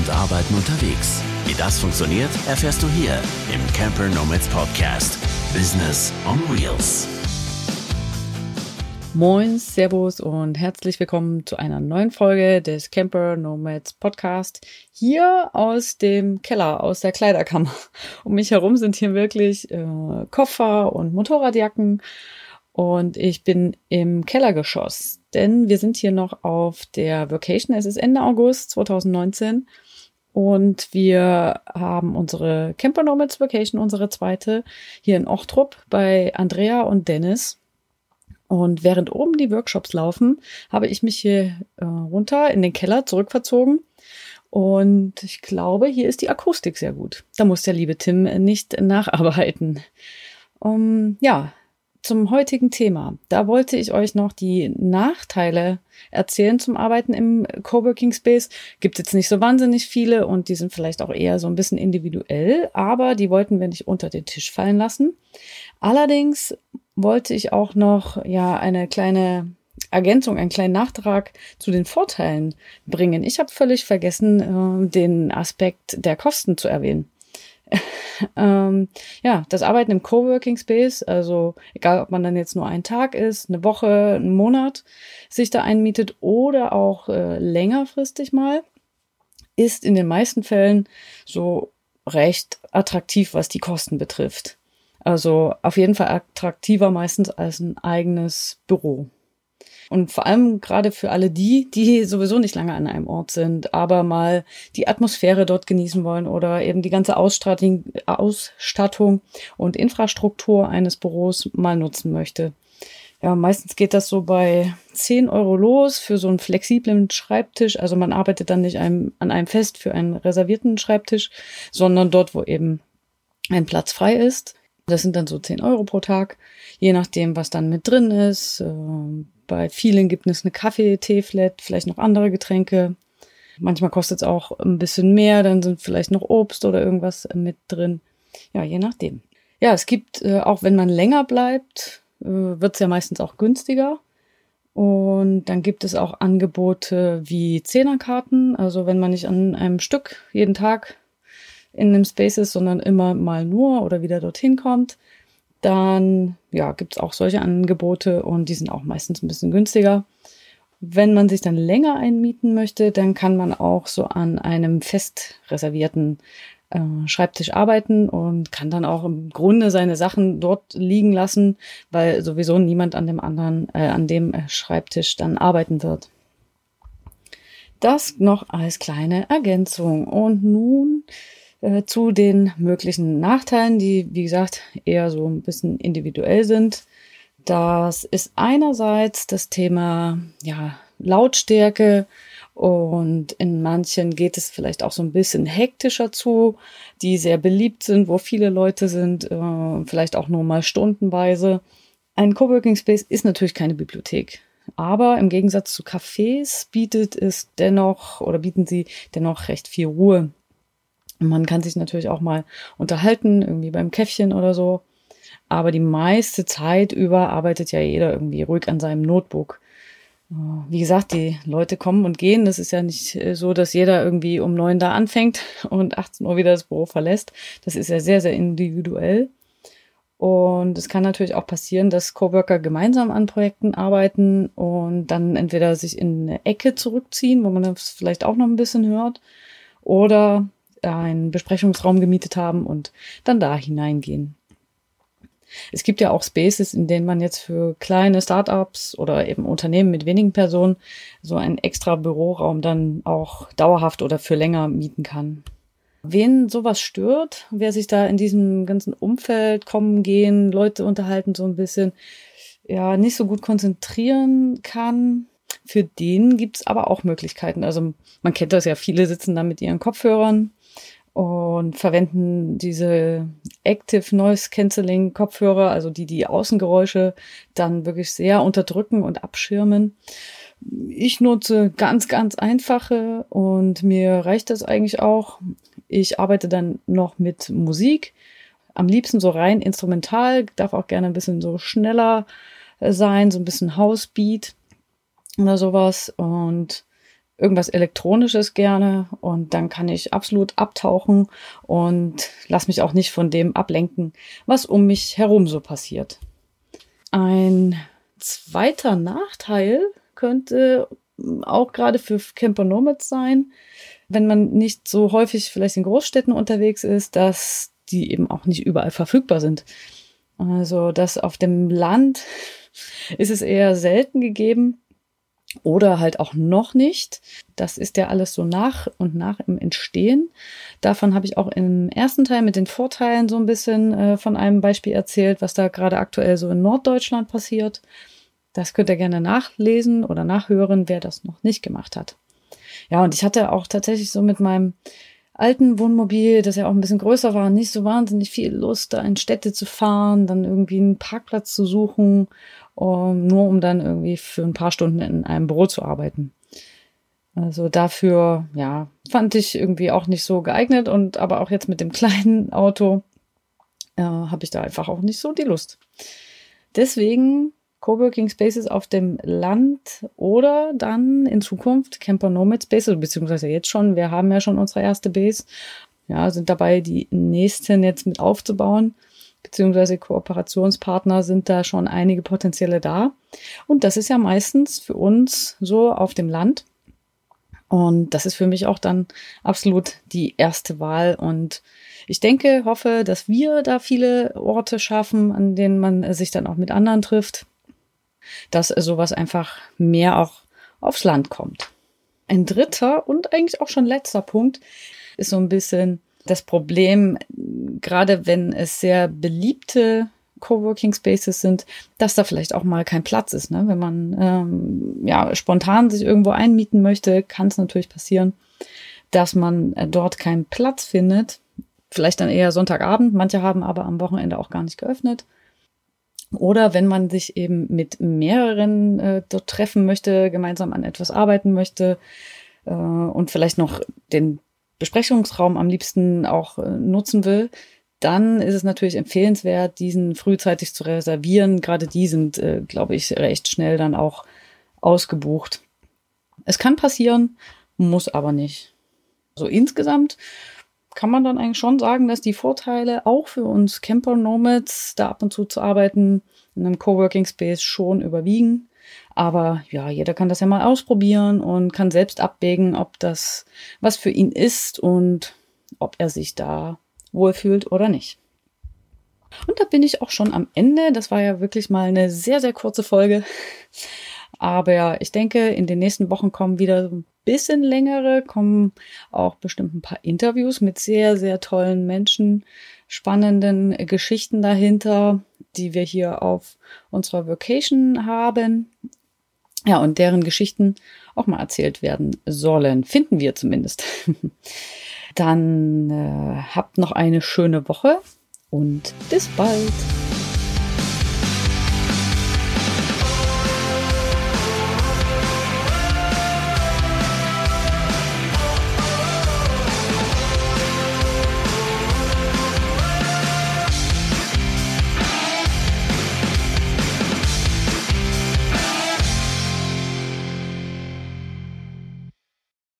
und Arbeiten unterwegs. Wie das funktioniert, erfährst du hier im Camper Nomads Podcast. Business on Wheels. Moin, Servus und herzlich willkommen zu einer neuen Folge des Camper Nomads Podcast. Hier aus dem Keller, aus der Kleiderkammer. Um mich herum sind hier wirklich äh, Koffer und Motorradjacken. Und ich bin im Kellergeschoss, denn wir sind hier noch auf der Vacation. Es ist Ende August 2019 und wir haben unsere Camper Nomads Vacation, unsere zweite, hier in Ochtrup bei Andrea und Dennis. Und während oben die Workshops laufen, habe ich mich hier äh, runter in den Keller zurückverzogen. Und ich glaube, hier ist die Akustik sehr gut. Da muss der liebe Tim nicht nacharbeiten. Um, ja, zum heutigen Thema. Da wollte ich euch noch die Nachteile erzählen zum Arbeiten im Coworking Space. Gibt jetzt nicht so wahnsinnig viele und die sind vielleicht auch eher so ein bisschen individuell, aber die wollten wir nicht unter den Tisch fallen lassen. Allerdings wollte ich auch noch ja eine kleine Ergänzung, einen kleinen Nachtrag zu den Vorteilen bringen. Ich habe völlig vergessen, äh, den Aspekt der Kosten zu erwähnen. Ähm, ja, das Arbeiten im Coworking Space, also egal ob man dann jetzt nur einen Tag ist, eine Woche, einen Monat sich da einmietet oder auch äh, längerfristig mal, ist in den meisten Fällen so recht attraktiv, was die Kosten betrifft. Also auf jeden Fall attraktiver meistens als ein eigenes Büro. Und vor allem gerade für alle die, die sowieso nicht lange an einem Ort sind, aber mal die Atmosphäre dort genießen wollen oder eben die ganze Ausstattung, und Infrastruktur eines Büros mal nutzen möchte. Ja, meistens geht das so bei 10 Euro los für so einen flexiblen Schreibtisch. Also man arbeitet dann nicht einem, an einem Fest für einen reservierten Schreibtisch, sondern dort, wo eben ein Platz frei ist. Das sind dann so 10 Euro pro Tag, je nachdem, was dann mit drin ist. Ähm, bei vielen gibt es eine Kaffee, Tee, Flat, vielleicht noch andere Getränke. Manchmal kostet es auch ein bisschen mehr, dann sind vielleicht noch Obst oder irgendwas mit drin. Ja, je nachdem. Ja, es gibt, äh, auch wenn man länger bleibt, äh, wird es ja meistens auch günstiger. Und dann gibt es auch Angebote wie Zehnerkarten. Also wenn man nicht an einem Stück jeden Tag in einem Space ist, sondern immer mal nur oder wieder dorthin kommt, dann ja, gibt es auch solche Angebote und die sind auch meistens ein bisschen günstiger. Wenn man sich dann länger einmieten möchte, dann kann man auch so an einem fest reservierten äh, Schreibtisch arbeiten und kann dann auch im Grunde seine Sachen dort liegen lassen, weil sowieso niemand an dem anderen, äh, an dem Schreibtisch dann arbeiten wird. Das noch als kleine Ergänzung. Und nun äh, zu den möglichen Nachteilen, die, wie gesagt, eher so ein bisschen individuell sind. Das ist einerseits das Thema ja, Lautstärke und in manchen geht es vielleicht auch so ein bisschen hektischer zu, die sehr beliebt sind, wo viele Leute sind, äh, vielleicht auch nur mal stundenweise. Ein Coworking Space ist natürlich keine Bibliothek. Aber im Gegensatz zu Cafés bietet es dennoch oder bieten sie dennoch recht viel Ruhe. Man kann sich natürlich auch mal unterhalten, irgendwie beim Käffchen oder so. Aber die meiste Zeit über arbeitet ja jeder irgendwie ruhig an seinem Notebook. Äh, wie gesagt, die Leute kommen und gehen. Das ist ja nicht äh, so, dass jeder irgendwie um neun da anfängt und 18 Uhr wieder das Büro verlässt. Das ist ja sehr, sehr individuell. Und es kann natürlich auch passieren, dass Coworker gemeinsam an Projekten arbeiten und dann entweder sich in eine Ecke zurückziehen, wo man das vielleicht auch noch ein bisschen hört, oder einen Besprechungsraum gemietet haben und dann da hineingehen. Es gibt ja auch Spaces, in denen man jetzt für kleine Startups oder eben Unternehmen mit wenigen Personen so einen extra Büroraum dann auch dauerhaft oder für länger mieten kann. Wen sowas stört, wer sich da in diesem ganzen Umfeld kommen, gehen, Leute unterhalten so ein bisschen, ja, nicht so gut konzentrieren kann, für den gibt's aber auch Möglichkeiten. Also man kennt das ja, viele sitzen da mit ihren Kopfhörern und verwenden diese Active Noise Cancelling Kopfhörer, also die die Außengeräusche dann wirklich sehr unterdrücken und abschirmen. Ich nutze ganz, ganz einfache und mir reicht das eigentlich auch. Ich arbeite dann noch mit Musik. Am liebsten so rein instrumental, darf auch gerne ein bisschen so schneller sein, so ein bisschen Housebeat oder sowas. Und irgendwas Elektronisches gerne und dann kann ich absolut abtauchen und lass mich auch nicht von dem ablenken, was um mich herum so passiert. Ein zweiter Nachteil könnte auch gerade für Camper Nomads sein, wenn man nicht so häufig vielleicht in Großstädten unterwegs ist, dass die eben auch nicht überall verfügbar sind. Also, dass auf dem Land ist es eher selten gegeben oder halt auch noch nicht. Das ist ja alles so nach und nach im Entstehen. Davon habe ich auch im ersten Teil mit den Vorteilen so ein bisschen äh, von einem Beispiel erzählt, was da gerade aktuell so in Norddeutschland passiert. Das könnt ihr gerne nachlesen oder nachhören, wer das noch nicht gemacht hat. Ja, und ich hatte auch tatsächlich so mit meinem alten Wohnmobil, das ja auch ein bisschen größer war, nicht so wahnsinnig viel Lust, da in Städte zu fahren, dann irgendwie einen Parkplatz zu suchen, um, nur um dann irgendwie für ein paar Stunden in einem Büro zu arbeiten. Also dafür, ja, fand ich irgendwie auch nicht so geeignet und aber auch jetzt mit dem kleinen Auto äh, habe ich da einfach auch nicht so die Lust. Deswegen Coworking Spaces auf dem Land oder dann in Zukunft Camper Nomad Spaces, beziehungsweise jetzt schon. Wir haben ja schon unsere erste Base. Ja, sind dabei, die nächsten jetzt mit aufzubauen, beziehungsweise Kooperationspartner sind da schon einige potenzielle da. Und das ist ja meistens für uns so auf dem Land. Und das ist für mich auch dann absolut die erste Wahl. Und ich denke, hoffe, dass wir da viele Orte schaffen, an denen man sich dann auch mit anderen trifft dass sowas einfach mehr auch aufs Land kommt. Ein dritter und eigentlich auch schon letzter Punkt ist so ein bisschen das Problem, gerade wenn es sehr beliebte Coworking Spaces sind, dass da vielleicht auch mal kein Platz ist. Ne? Wenn man ähm, ja spontan sich irgendwo einmieten möchte, kann es natürlich passieren, dass man äh, dort keinen Platz findet. Vielleicht dann eher Sonntagabend. Manche haben aber am Wochenende auch gar nicht geöffnet. Oder wenn man sich eben mit mehreren äh, dort treffen möchte, gemeinsam an etwas arbeiten möchte äh, und vielleicht noch den Besprechungsraum am liebsten auch äh, nutzen will, dann ist es natürlich empfehlenswert, diesen frühzeitig zu reservieren. Gerade die sind, äh, glaube ich, recht schnell dann auch ausgebucht. Es kann passieren, muss aber nicht. So insgesamt kann man dann eigentlich schon sagen, dass die Vorteile auch für uns Camper Nomads, da ab und zu zu arbeiten, in einem Coworking Space schon überwiegen. Aber ja, jeder kann das ja mal ausprobieren und kann selbst abwägen, ob das was für ihn ist und ob er sich da wohlfühlt oder nicht. Und da bin ich auch schon am Ende. Das war ja wirklich mal eine sehr, sehr kurze Folge. Aber ich denke, in den nächsten Wochen kommen wieder ein bisschen längere, kommen auch bestimmt ein paar Interviews mit sehr, sehr tollen Menschen, spannenden Geschichten dahinter, die wir hier auf unserer Vacation haben. Ja, und deren Geschichten auch mal erzählt werden sollen. Finden wir zumindest. Dann äh, habt noch eine schöne Woche und bis bald.